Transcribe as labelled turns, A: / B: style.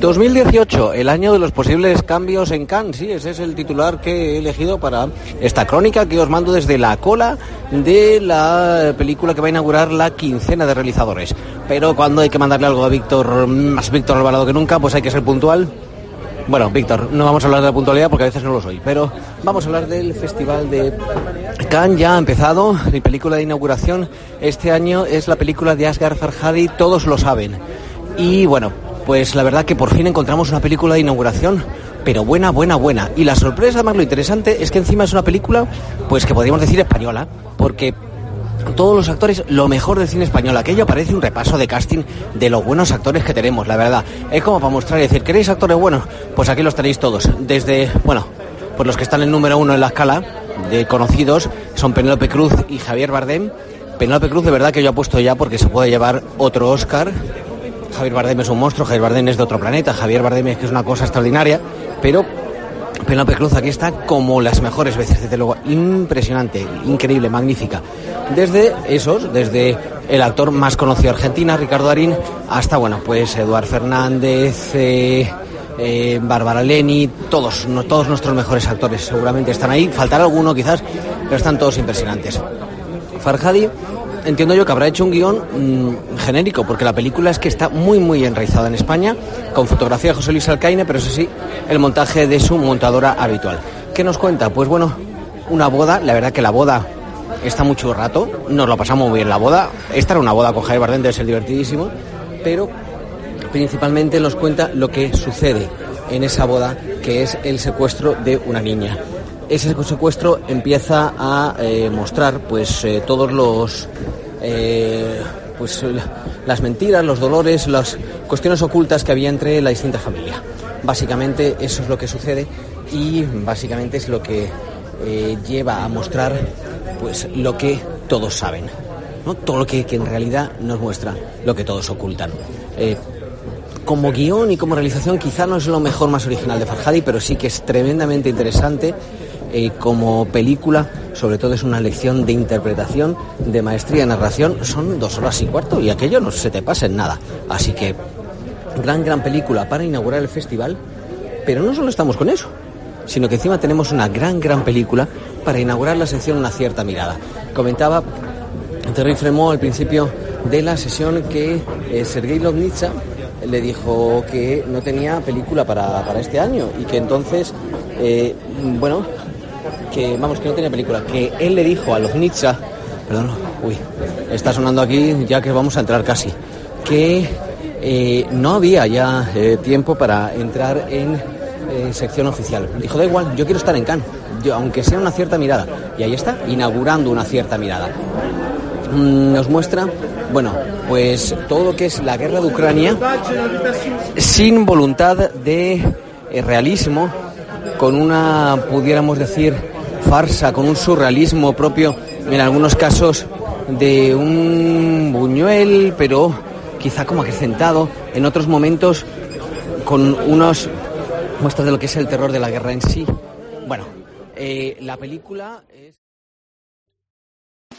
A: 2018, el año de los posibles cambios en Cannes, sí, ese es el titular que he elegido para esta crónica que os mando desde la cola de la película que va a inaugurar la quincena de realizadores. Pero cuando hay que mandarle algo a Víctor, más Víctor Alvarado que nunca, pues hay que ser puntual. Bueno, Víctor, no vamos a hablar de la puntualidad porque a veces no lo soy, pero vamos a hablar del Festival de Cannes, ya ha empezado, mi película de inauguración este año es la película de Asghar Farhadi, todos lo saben. Y bueno, pues la verdad que por fin encontramos una película de inauguración, pero buena, buena, buena. Y la sorpresa, más lo interesante, es que encima es una película, pues que podríamos decir española, porque todos los actores, lo mejor del cine español. Aquello parece un repaso de casting de los buenos actores que tenemos, la verdad. Es como para mostrar y decir, ¿queréis actores buenos? Pues aquí los tenéis todos. Desde, bueno, pues los que están en número uno en la escala de conocidos son Penélope Cruz y Javier Bardem. Penélope Cruz, de verdad que yo apuesto ya porque se puede llevar otro Oscar Javier Bardem es un monstruo, Javier Bardem es de otro planeta, Javier Bardem es que es una cosa extraordinaria, pero Penélope Cruz aquí está como las mejores veces, desde luego, impresionante, increíble, magnífica. Desde esos, desde el actor más conocido de Argentina, Ricardo Darín, hasta, bueno, pues Eduard Fernández, eh, eh, Bárbara Leni, todos, todos nuestros mejores actores seguramente están ahí. Faltará alguno quizás, pero están todos impresionantes. Farhadi entiendo yo que habrá hecho un guion mm, genérico, porque la película es que está muy, muy enraizada en España, con fotografía de José Luis Alcaine, pero eso sí, el montaje de su montadora habitual. ¿Qué nos cuenta? Pues bueno, una boda, la verdad que la boda está mucho rato, nos lo pasamos muy bien la boda. Esta era una boda con Javier Bardem, debe ser divertidísimo, pero principalmente nos cuenta lo que sucede en esa boda, que es el secuestro de una niña ese secuestro empieza a eh, mostrar pues eh, todos los eh, pues las mentiras, los dolores, las cuestiones ocultas que había entre la distinta familia. Básicamente eso es lo que sucede y básicamente es lo que lleva a mostrar pues lo que todos saben, ¿no? todo lo que, que en realidad nos muestra lo que todos ocultan como guion y como realización quizá no es lo mejor más original de Farhadi, pero sí que es tremendamente interesante eh, como película, sobre todo es una lección de interpretación, de maestría de narración, son dos horas y cuarto y aquello no se te pasa en nada. Así que, gran, gran película para inaugurar el festival, pero no solo estamos con eso, sino que encima tenemos una gran, gran película para inaugurar la sección Una cierta mirada. Comentaba Terry Fremont al principio de la sesión que eh, Sergei Lovnitsa le dijo que no tenía película para, para este año y que entonces, eh, bueno, que, vamos, que no tenía película, que él le dijo a los Nietzsche, perdón, uy, está sonando aquí ya que vamos a entrar casi, que eh, no había ya eh, tiempo para entrar en sección oficial. Dijo, da igual, yo quiero estar en Cannes, yo, aunque sea una cierta mirada. Y ahí está, inaugurando una cierta mirada. Mm, nos muestra, bueno, pues todo lo que es la guerra de Ucrania sin voluntad de eh, realismo, con una, pudiéramos decir, farsa, con un surrealismo propio, en algunos casos, de un Buñuel, pero quizá como acrecentado, en otros momentos con unos muestras de lo que es el terror de la guerra en sí. Bueno, eh, la película es...